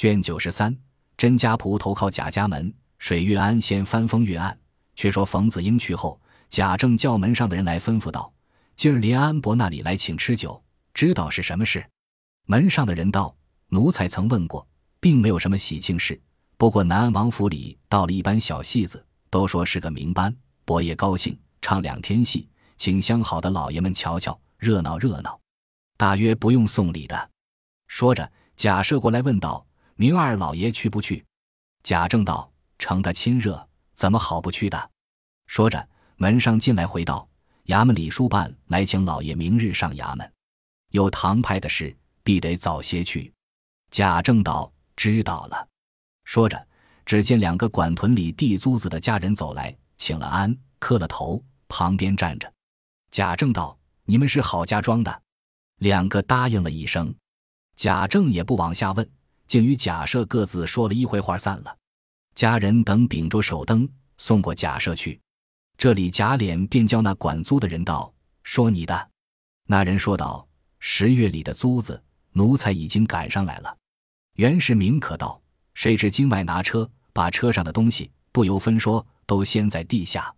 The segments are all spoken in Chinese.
卷九十三，甄家仆投靠贾家门，水月庵先翻封阅案。却说冯子英去后，贾政叫门上的人来吩咐道：“今儿连安伯那里来请吃酒，知道是什么事？”门上的人道：“奴才曾问过，并没有什么喜庆事。不过南安王府里到了一班小戏子，都说是个名班，伯爷高兴，唱两天戏，请相好的老爷们瞧瞧，热闹热闹。大约不用送礼的。”说着，贾赦过来问道：“明二老爷去不去？”贾政道：“承他亲热，怎么好不去的？”说着，门上进来回道：“衙门里书办来请老爷明日上衙门，有堂派的事。”必得早些去。贾政道：“知道了。”说着，只见两个管屯里地租子的家人走来，请了安，磕了头，旁边站着。贾政道：“你们是郝家庄的？”两个答应了一声。贾政也不往下问，竟与贾赦各自说了一回话，散了。家人等秉着手灯送过贾赦去。这里贾琏便叫那管租的人道：“说你的。”那人说道：“十月里的租子。”奴才已经赶上来了，原是明可道，谁知京外拿车，把车上的东西不由分说都掀在地下。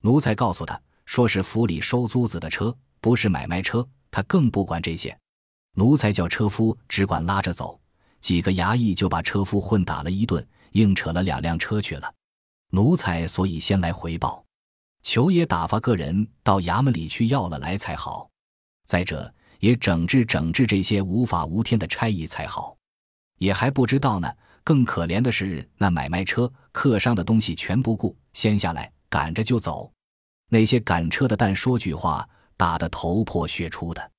奴才告诉他说是府里收租子的车，不是买卖车，他更不管这些。奴才叫车夫只管拉着走，几个衙役就把车夫混打了一顿，硬扯了两辆车去了。奴才所以先来回报，求也打发个人到衙门里去要了来才好。再者。也整治整治这些无法无天的差役才好，也还不知道呢。更可怜的是那买卖车客商的东西全不顾，先下来赶着就走。那些赶车的，但说句话，打得头破血出的。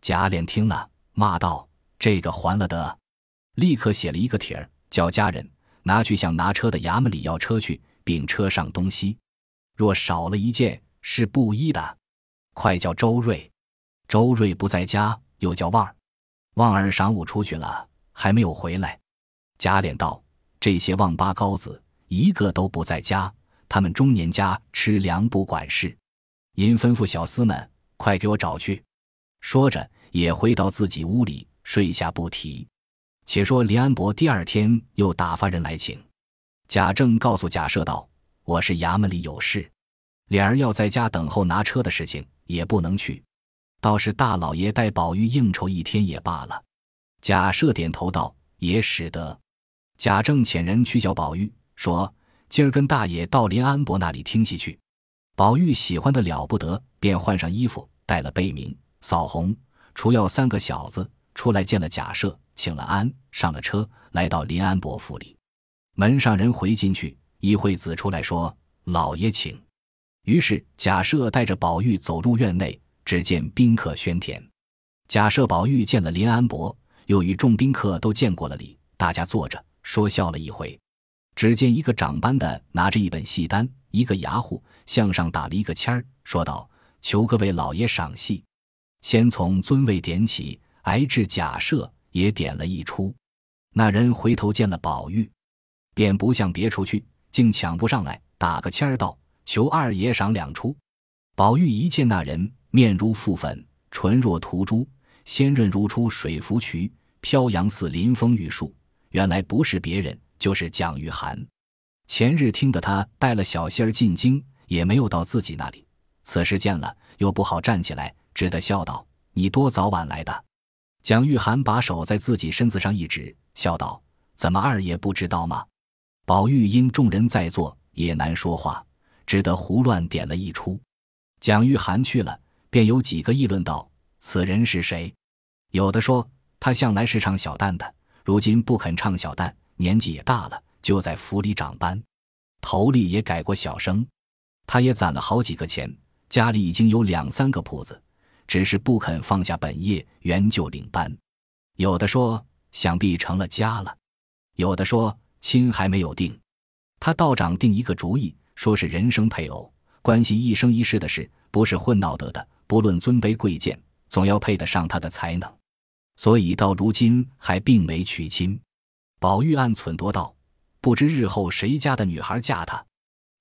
贾琏听了，骂道：“这个还了得！”立刻写了一个帖儿，叫家人拿去向拿车的衙门里要车去，并车上东西，若少了一件是不依的。快叫周瑞。周瑞不在家，又叫旺儿。旺儿晌午出去了，还没有回来。贾琏道：“这些旺八高子一个都不在家，他们中年家吃粮不管事。因吩咐小厮们快给我找去。”说着，也回到自己屋里睡下不提。且说林安伯第二天又打发人来请贾政，告诉贾赦道：“我是衙门里有事，脸儿要在家等候拿车的事情，也不能去。”倒是大老爷带宝玉应酬一天也罢了。贾赦点头道：“也使得。”贾政遣人去叫宝玉，说：“今儿跟大爷到林安伯那里听戏去。”宝玉喜欢的了不得，便换上衣服，带了贝明、扫红、除药三个小子出来见了贾赦，请了安，上了车，来到林安伯府里。门上人回进去，一会子出来说：“老爷请。”于是贾赦带着宝玉走入院内。只见宾客喧天，贾赦、宝玉见了林安伯，又与众宾客都见过了礼，大家坐着说笑了一回。只见一个长班的拿着一本戏单，一个牙户向上打了一个签儿，说道：“求各位老爷赏戏。”先从尊位点起，挨至假设也点了一出。那人回头见了宝玉，便不向别处去，竟抢不上来，打个签儿道：“求二爷赏两出。”宝玉一见那人。面如覆粉，唇若涂朱，鲜润如出水芙蕖，飘扬似临风玉树。原来不是别人，就是蒋玉菡。前日听得他带了小仙儿进京，也没有到自己那里。此时见了，又不好站起来，只得笑道：“你多早晚来的？”蒋玉菡把手在自己身子上一指，笑道：“怎么二爷不知道吗？”宝玉因众人在座，也难说话，只得胡乱点了一出。蒋玉菡去了。便有几个议论道：“此人是谁？”有的说他向来是唱小旦的，如今不肯唱小旦，年纪也大了，就在府里长班，头里也改过小生。他也攒了好几个钱，家里已经有两三个铺子，只是不肯放下本业，原就领班。有的说想必成了家了，有的说亲还没有定。他道长定一个主意，说是人生配偶，关系一生一世的事，不是混闹得的。不论尊卑贵贱，总要配得上他的才能，所以到如今还并没娶亲。宝玉暗忖多道：不知日后谁家的女孩嫁他，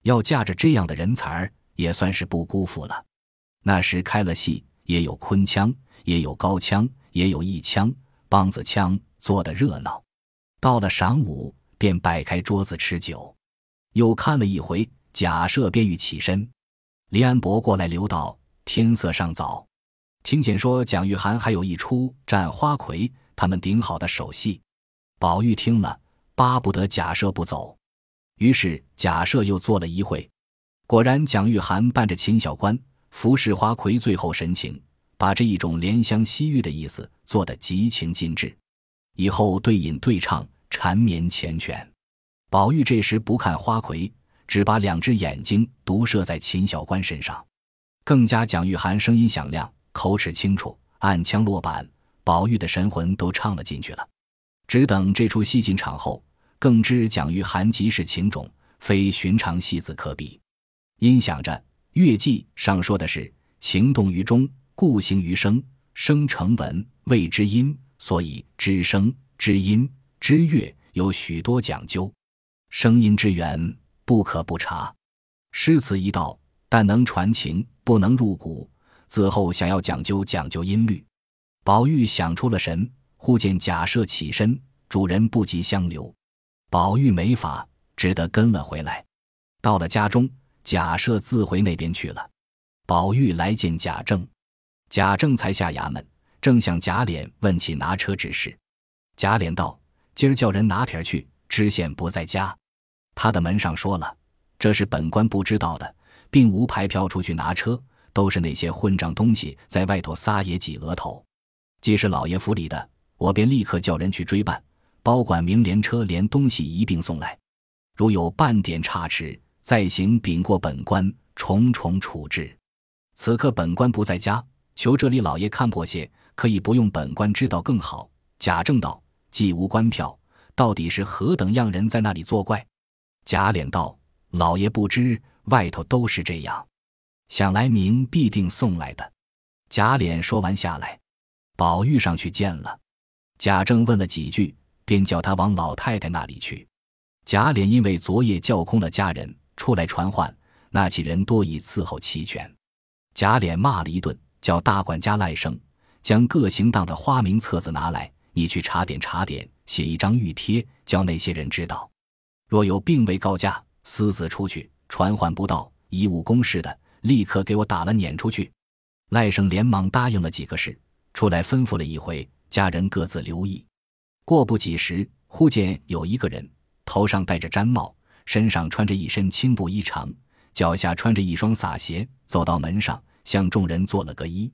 要嫁着这样的人才，也算是不辜负了。那时开了戏，也有昆腔，也有高腔，也有弋腔、梆子腔，做的热闹。到了晌午，便摆开桌子吃酒。又看了一回，贾赦便欲起身。林安伯过来留道：“天色尚早，听见说蒋玉菡还有一出战花魁，他们顶好的手戏。”宝玉听了，巴不得贾赦不走。于是贾赦又坐了一会，果然蒋玉菡伴着秦小官服侍花魁，最后神情，把这一种怜香惜玉的意思做得极情尽致。以后对饮对唱，缠绵缱绻。宝玉这时不看花魁。只把两只眼睛独射在秦小官身上，更加蒋玉菡声音响亮，口齿清楚，暗腔落板，宝玉的神魂都唱了进去了。只等这出戏进场后，更知蒋玉菡即是情种，非寻常戏子可比。因想着乐记上说的是情动于中，故形于声，声成文谓之音，所以知声、知音、知乐有许多讲究，声音之源。不可不察，诗词一道，但能传情，不能入骨。此后想要讲究讲究音律，宝玉想出了神，忽见贾赦起身，主人不及相留，宝玉没法，只得跟了回来。到了家中，贾赦自回那边去了。宝玉来见贾政，贾政才下衙门，正向贾琏问起拿车之事。贾琏道：“今儿叫人拿帖去，知县不在家。”他的门上说了，这是本官不知道的，并无牌票出去拿车，都是那些混账东西在外头撒野挤额头。既是老爷府里的，我便立刻叫人去追办，包管明连车连东西一并送来。如有半点差池，再行禀过本官，重重处置。此刻本官不在家，求这里老爷看破些，可以不用本官知道更好。贾政道：既无官票，到底是何等样人在那里作怪？贾琏道：“老爷不知，外头都是这样。想来明必定送来的。”贾琏说完下来，宝玉上去见了贾政，问了几句，便叫他往老太太那里去。贾琏因为昨夜叫空了家人，出来传唤，那几人多已伺候齐全。贾琏骂了一顿，叫大管家赖生将各行当的花名册子拿来，你去查点查点，写一张玉贴，叫那些人知道。若有并未告假，私自出去传唤不到，贻误公事的，立刻给我打了撵出去。赖生连忙答应了几个事，出来吩咐了一回，家人各自留意。过不几时，忽见有一个人，头上戴着毡帽，身上穿着一身青布衣裳，脚下穿着一双洒鞋，走到门上，向众人做了个揖。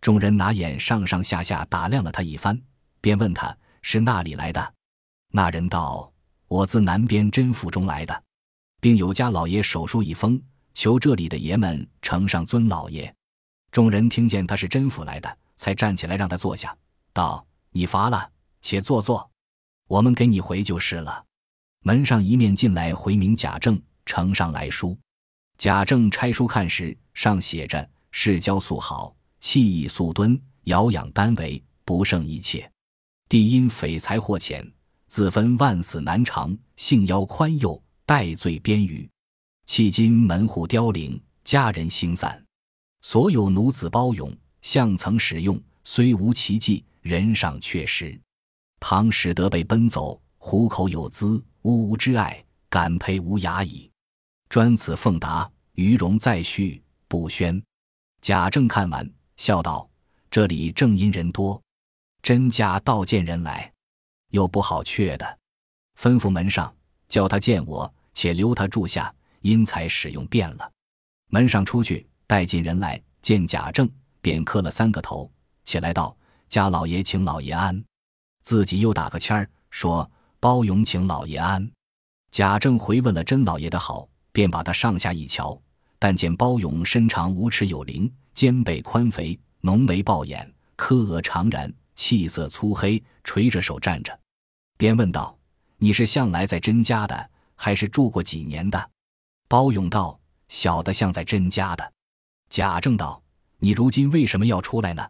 众人拿眼上上下下打量了他一番，便问他是那里来的。那人道。我自南边甄府中来的，并有家老爷手书一封，求这里的爷们呈上尊老爷。众人听见他是甄府来的，才站起来让他坐下，道：“你乏了，且坐坐，我们给你回就是了。”门上一面进来回名贾政呈上来书，贾政拆书看时，上写着：“世交素好，气意素敦，遥养单为，不胜一切。帝因匪财获浅。”自分万死难偿，性腰宽宥，戴罪边隅。迄今门户凋零，家人星散，所有奴子包勇，相曾使用，虽无奇迹，人尚确实。倘使得被奔走，虎口有资，呜呜之爱，感佩无涯矣。专此奉达，余容再续，不宣。贾政看完，笑道：“这里正因人多，真假倒见人来。”又不好却的，吩咐门上叫他见我，且留他住下，因才使用变了。门上出去带进人来见贾政，便磕了三个头，起来道：“家老爷请老爷安。”自己又打个签儿说：“包勇请老爷安。”贾政回问了甄老爷的好，便把他上下一瞧，但见包勇身长五尺有灵，肩背宽肥，浓眉暴眼，柯额长髯，气色粗黑，垂着手站着。便问道：“你是向来在甄家的，还是住过几年的？”包勇道：“小的像在甄家的。”贾政道：“你如今为什么要出来呢？”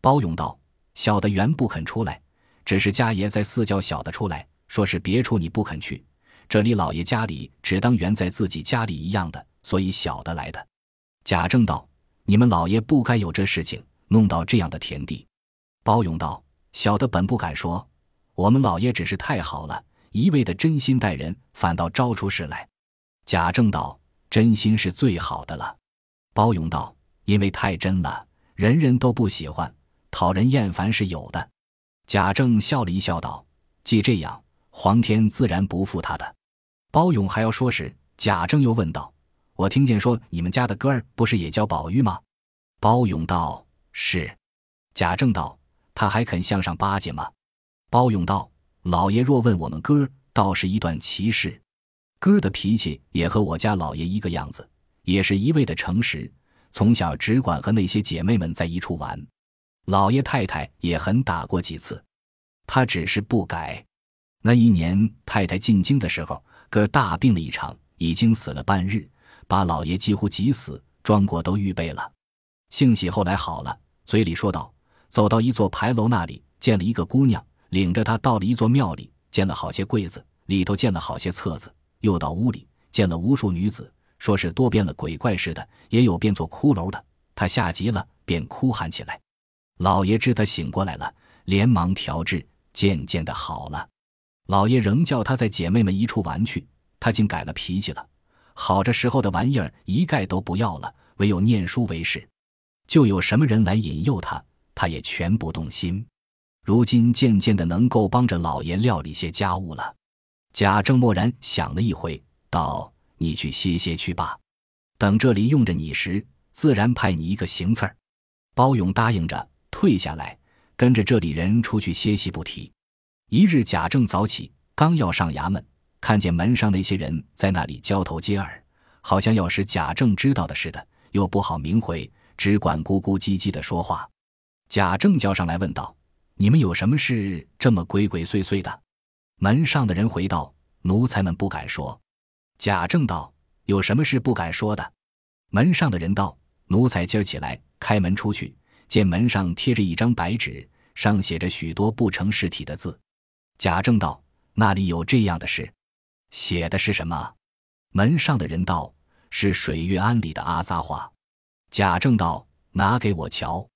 包勇道：“小的原不肯出来，只是家爷在四叫小的出来，说是别处你不肯去，这里老爷家里只当原在自己家里一样的，所以小的来的。”贾政道：“你们老爷不该有这事情，弄到这样的田地。”包勇道：“小的本不敢说。”我们老爷只是太好了，一味的真心待人，反倒招出事来。贾政道：“真心是最好的了。”包勇道：“因为太真了，人人都不喜欢，讨人厌烦是有的。”贾政笑了一笑道：“既这样，皇天自然不负他的。”包勇还要说时，贾政又问道：“我听见说你们家的哥儿不是也叫宝玉吗？”包勇道：“是。”贾政道：“他还肯向上巴结吗？”包勇道：“老爷若问我们哥儿，倒是一段奇事。哥儿的脾气也和我家老爷一个样子，也是一味的诚实，从小只管和那些姐妹们在一处玩。老爷太太也很打过几次，他只是不改。那一年太太进京的时候。”哥大病了一场，已经死了半日，把老爷几乎急死，庄果都预备了。幸喜后来好了，嘴里说道：“走到一座牌楼那里，见了一个姑娘，领着她到了一座庙里，见了好些柜子，里头见了好些册子。又到屋里，见了无数女子，说是多变了鬼怪似的，也有变作骷髅的。他吓急了，便哭喊起来。老爷知他醒过来了，连忙调治，渐渐的好了。”老爷仍叫他在姐妹们一处玩去，他竟改了脾气了。好着时候的玩意儿一概都不要了，唯有念书为事。就有什么人来引诱他，他也全不动心。如今渐渐的能够帮着老爷料理些家务了。贾政默然想了一回，道：“你去歇歇去吧，等这里用着你时，自然派你一个行刺儿。”包勇答应着，退下来，跟着这里人出去歇息不提。一日，贾政早起，刚要上衙门，看见门上那些人在那里交头接耳，好像要使贾政知道的似的，又不好明回，只管咕咕唧唧的说话。贾政叫上来问道：“你们有什么事这么鬼鬼祟祟的？”门上的人回道：“奴才们不敢说。”贾政道：“有什么事不敢说的？”门上的人道：“奴才今儿起来开门出去，见门上贴着一张白纸，上写着许多不成事体的字。”贾政道：“那里有这样的事？写的是什么？”门上的人道：“是水月庵里的阿扎话。”贾政道：“拿给我瞧。”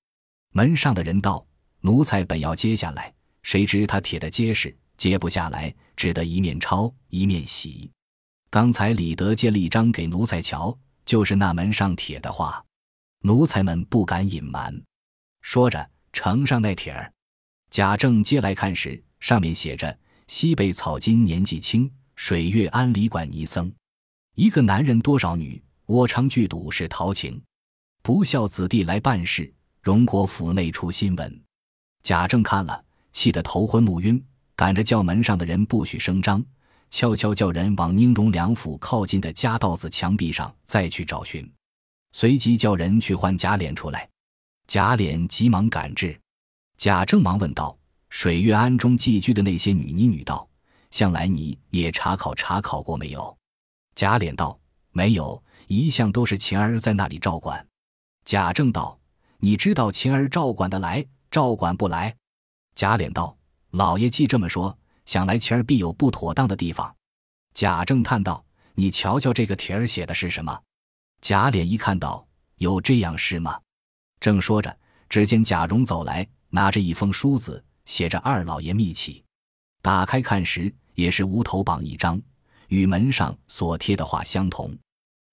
门上的人道：“奴才本要接下来，谁知他铁的结实，接不下来，只得一面抄一面洗。刚才李德接了一张给奴才瞧，就是那门上铁的话，奴才们不敢隐瞒。”说着，呈上那帖儿。贾政接来看时。上面写着：“西北草金年纪轻，水月庵里管尼僧。一个男人多少女，窝娼聚赌是陶情。不孝子弟来办事，荣国府内出新闻。”贾政看了，气得头昏目晕，赶着叫门上的人不许声张，悄悄叫人往宁荣两府靠近的夹道子墙壁上再去找寻，随即叫人去唤贾琏出来。贾琏急忙赶至，贾政忙问道。水月庵中寄居的那些女尼女道：“向来你也查考查考过没有？”贾琏道：“没有，一向都是晴儿在那里照管。”贾政道：“你知道晴儿照管的来，照管不来？”贾琏道：“老爷既这么说，想来晴儿必有不妥当的地方。”贾政叹道：“你瞧瞧这个帖儿写的是什么？”贾琏一看到，有这样事吗？正说着，只见贾蓉走来，拿着一封书子。写着二老爷密启，打开看时，也是无头榜一张，与门上所贴的话相同。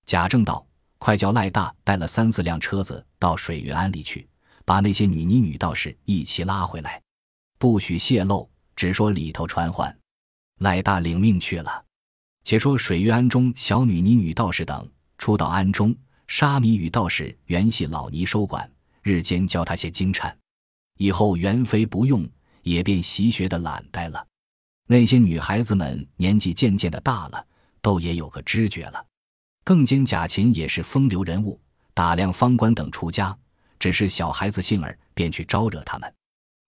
贾政道：“快叫赖大带了三四辆车子到水月庵里去，把那些女尼女道士一起拉回来，不许泄露，只说里头传唤。”赖大领命去了。且说水月庵中小女尼女道士等初到庵中，沙弥与道士原系老尼收管，日间教他些经忏，以后原非不用。也便习学的懒怠了，那些女孩子们年纪渐渐的大了，都也有个知觉了。更兼贾琴也是风流人物，打量方官等出家，只是小孩子性儿，便去招惹他们。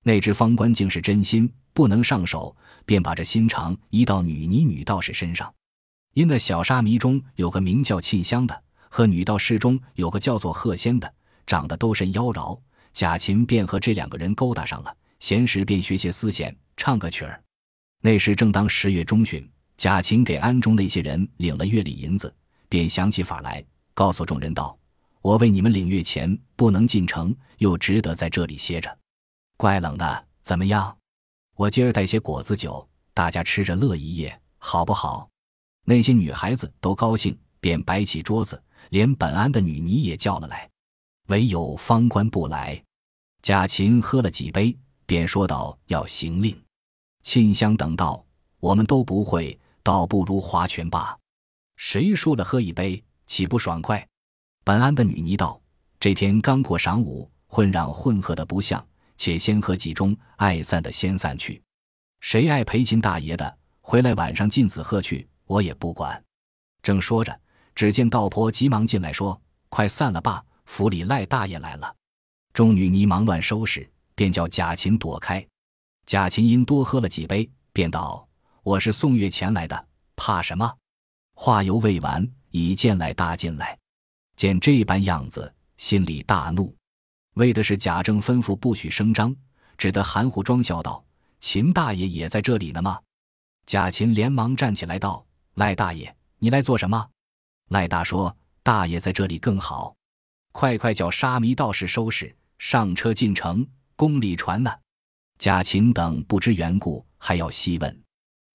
那只方官竟是真心不能上手，便把这心肠移到女尼女道士身上。因那小沙弥中有个名叫沁香的，和女道士中有个叫做鹤仙的，长得都甚妖娆。贾琴便和这两个人勾搭上了。闲时便学些丝弦，唱个曲儿。那时正当十月中旬，贾琴给庵中那些人领了月例银子，便想起法来，告诉众人道：“我为你们领月钱，不能进城，又只得在这里歇着。怪冷的，怎么样？”我今儿带些果子酒，大家吃着乐一夜，好不好？”那些女孩子都高兴，便摆起桌子，连本安的女尼也叫了来，唯有方官不来。贾琴喝了几杯，便说道：“要行令。”沁香等道：“我们都不会，倒不如划拳罢。谁输了喝一杯，岂不爽快？”本安的女尼道：“这天刚过晌午，混嚷混喝的不像，且先喝几盅，爱散的先散去。谁爱陪秦大爷的，回来晚上禁止喝去。”我也不管。正说着，只见道婆急忙进来，说：“快散了吧，府里赖大爷来了。”众女尼忙乱收拾，便叫贾琴躲开。贾琴因多喝了几杯，便道：“我是送月前来的，怕什么？”话犹未完，已见来大进来，见这般样子，心里大怒，为的是贾政吩咐不许声张，只得含糊装笑道：“秦大爷也在这里呢吗？”贾琴连忙站起来道。赖大爷，你来做什么？赖大说：“大爷在这里更好，快快叫沙弥道士收拾，上车进城，宫里传呢。”贾琴等不知缘故，还要细问。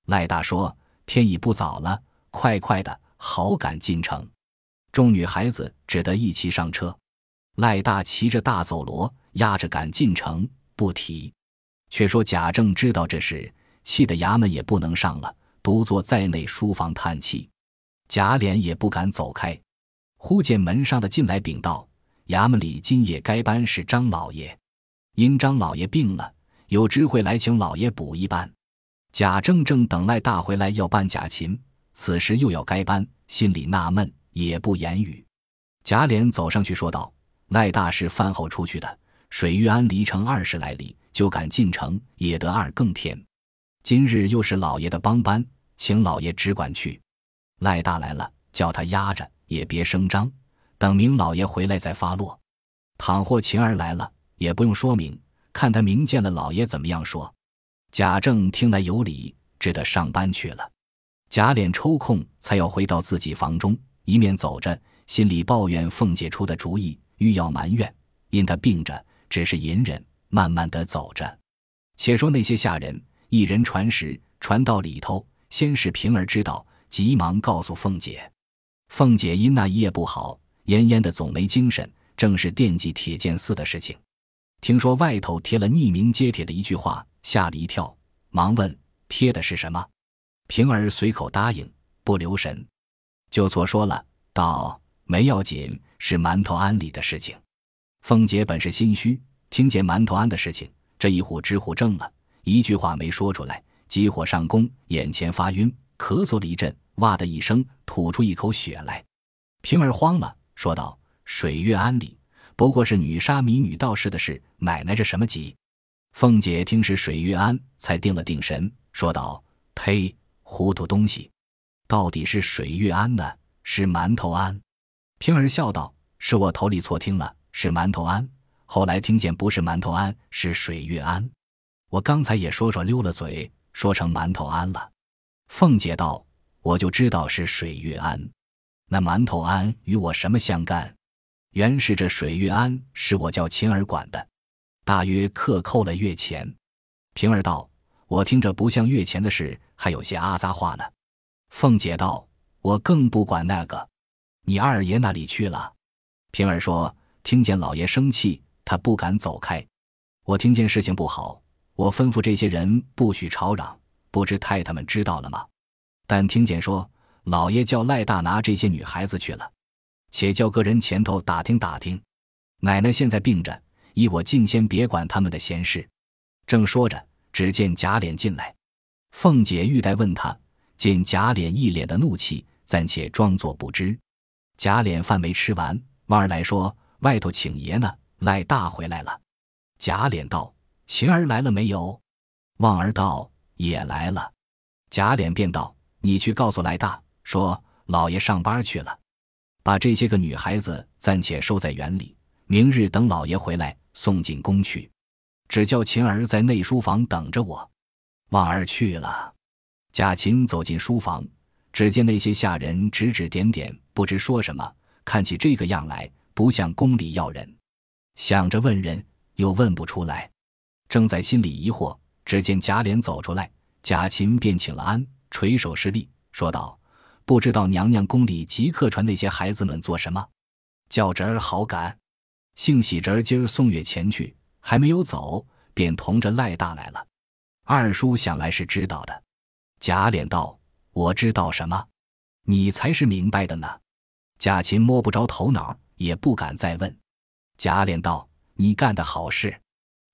赖大说：“天已不早了，快快的，好赶进城。”众女孩子只得一齐上车。赖大骑着大走骡，压着赶进城，不提。却说贾政知道这事，气得衙门也不能上了。独坐在内书房叹气，贾琏也不敢走开。忽见门上的进来禀道：“衙门里今夜该班是张老爷，因张老爷病了，有知会来请老爷补一班。”贾政正等赖大回来要办贾琴，此时又要该班，心里纳闷，也不言语。贾琏走上去说道：“赖大是饭后出去的，水玉庵离城二十来里，就赶进城，也得二更天。”今日又是老爷的帮班，请老爷只管去。赖大来了，叫他压着，也别声张，等明老爷回来再发落。倘或晴儿来了，也不用说明，看他明见了老爷怎么样说。贾政听来有理，只得上班去了。贾琏抽空才要回到自己房中，一面走着，心里抱怨凤姐出的主意，欲要埋怨，因他病着，只是隐忍，慢慢的走着。且说那些下人。一人传时，传到里头，先是平儿知道，急忙告诉凤姐。凤姐因那一夜不好，奄奄的总没精神，正是惦记铁剑寺的事情。听说外头贴了匿名揭帖的一句话，吓了一跳，忙问贴的是什么。平儿随口答应，不留神，就错说了，道没要紧，是馒头庵里的事情。凤姐本是心虚，听见馒头庵的事情，这一呼之呼怔了。一句话没说出来，急火上攻，眼前发晕，咳嗽了一阵，哇的一声吐出一口血来。平儿慌了，说道：“水月庵里不过是女沙弥、女道士的事，奶奶这什么急？”凤姐听是水月庵，才定了定神，说道：“呸，糊涂东西！到底是水月庵呢，是馒头庵？”平儿笑道：“是我头里错听了，是馒头庵。后来听见不是馒头庵，是水月庵。”我刚才也说说溜了嘴，说成馒头庵了。凤姐道：“我就知道是水月庵，那馒头庵与我什么相干？原是这水月庵是我叫琴儿管的，大约克扣了月钱。”平儿道：“我听着不像月钱的事，还有些阿杂话呢。”凤姐道：“我更不管那个，你二爷那里去了？”平儿说：“听见老爷生气，他不敢走开。我听见事情不好。”我吩咐这些人不许吵嚷，不知太太们知道了吗？但听见说老爷叫赖大拿这些女孩子去了，且叫个人前头打听打听。奶奶现在病着，依我尽先别管他们的闲事。正说着，只见贾琏进来，凤姐欲待问他，见贾琏一脸的怒气，暂且装作不知。贾琏饭没吃完，望儿来说外头请爷呢，赖大回来了。贾琏道。晴儿来了没有？望儿道也来了。贾琏便道：“你去告诉来大，说老爷上班去了，把这些个女孩子暂且收在园里，明日等老爷回来送进宫去。只叫晴儿在内书房等着我。”望儿去了。贾琴走进书房，只见那些下人指指点点，不知说什么，看起这个样来，不像宫里要人。想着问人，又问不出来。正在心里疑惑，只见贾琏走出来，贾琴便请了安，垂手施礼，说道：“不知道娘娘宫里即刻传那些孩子们做什么，叫侄儿好赶。幸喜侄儿今儿送月前去，还没有走，便同着赖大来了。二叔想来是知道的。”贾琏道：“我知道什么？你才是明白的呢。”贾琴摸不着头脑，也不敢再问。贾琏道：“你干的好事，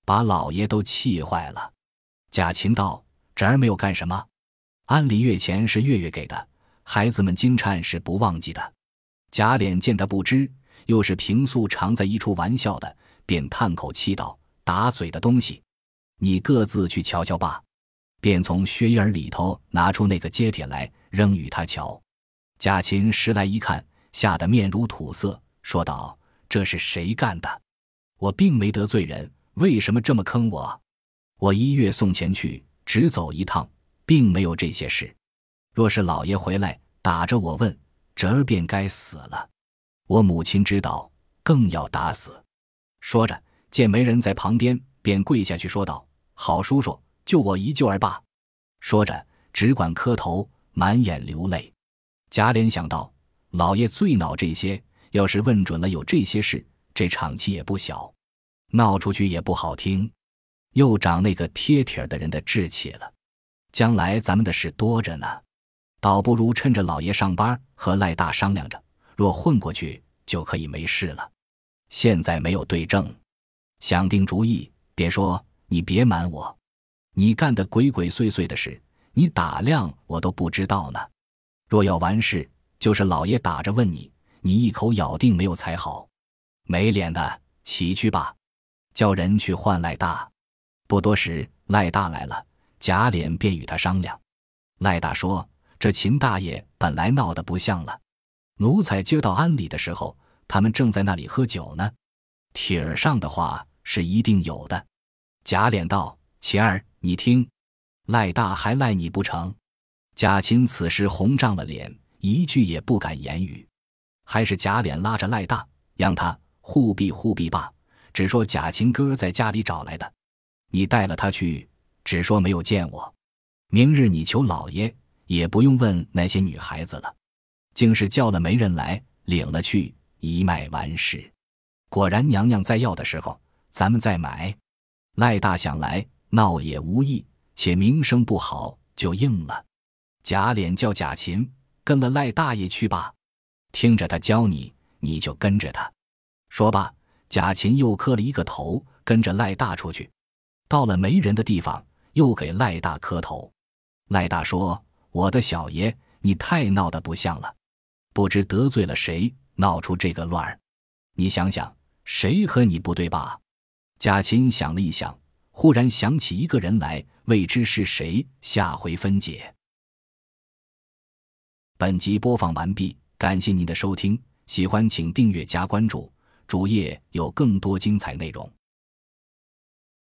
把老爷都气坏了。”贾琴道：“侄儿没有干什么，安里月钱是月月给的，孩子们惊颤是不忘记的。”贾琏见他不知，又是平素常在一处玩笑的，便叹口气道：“打嘴的东西，你各自去瞧瞧吧。”便从靴衣儿里头拿出那个揭帖来，扔与他瞧。贾琴拾来一看，吓得面如土色，说道：“这是谁干的？我并没得罪人，为什么这么坑我？”我一月送钱去，只走一趟，并没有这些事。若是老爷回来打着我问，侄儿便该死了。我母亲知道，更要打死。说着，见没人在旁边，便跪下去说道：“好叔叔，救我一救儿罢。”说着，只管磕头，满眼流泪。贾琏想到，老爷最恼这些，要是问准了有这些事，这场气也不小，闹出去也不好听。又长那个贴帖的人的志气了，将来咱们的事多着呢，倒不如趁着老爷上班和赖大商量着，若混过去就可以没事了。现在没有对证，想定主意，便说你别瞒我，你干的鬼鬼祟祟的事，你打量我都不知道呢。若要完事，就是老爷打着问你，你一口咬定没有才好。没脸的，起去吧，叫人去换赖大。不多时，赖大来了，贾琏便与他商量。赖大说：“这秦大爷本来闹得不像了。奴才接到安里的时候，他们正在那里喝酒呢。帖儿上的话是一定有的。”贾琏道：“琴儿，你听，赖大还赖你不成？”贾琴此时红涨了脸，一句也不敢言语。还是贾琏拉着赖大，让他护庇护庇罢，只说贾琴哥在家里找来的。你带了他去，只说没有见我。明日你求老爷，也不用问那些女孩子了。竟是叫了媒人来领了去，一卖完事。果然娘娘在要的时候，咱们再买。赖大想来闹也无益，且名声不好，就应了。贾琏叫贾琴跟了赖大爷去吧，听着他教你，你就跟着他。说罢，贾琴又磕了一个头，跟着赖大出去。到了没人的地方，又给赖大磕头。赖大说：“我的小爷，你太闹得不像了，不知得罪了谁，闹出这个乱儿。你想想，谁和你不对吧？”贾琴想了一想，忽然想起一个人来，未知是谁。下回分解。本集播放完毕，感谢您的收听，喜欢请订阅加关注，主页有更多精彩内容。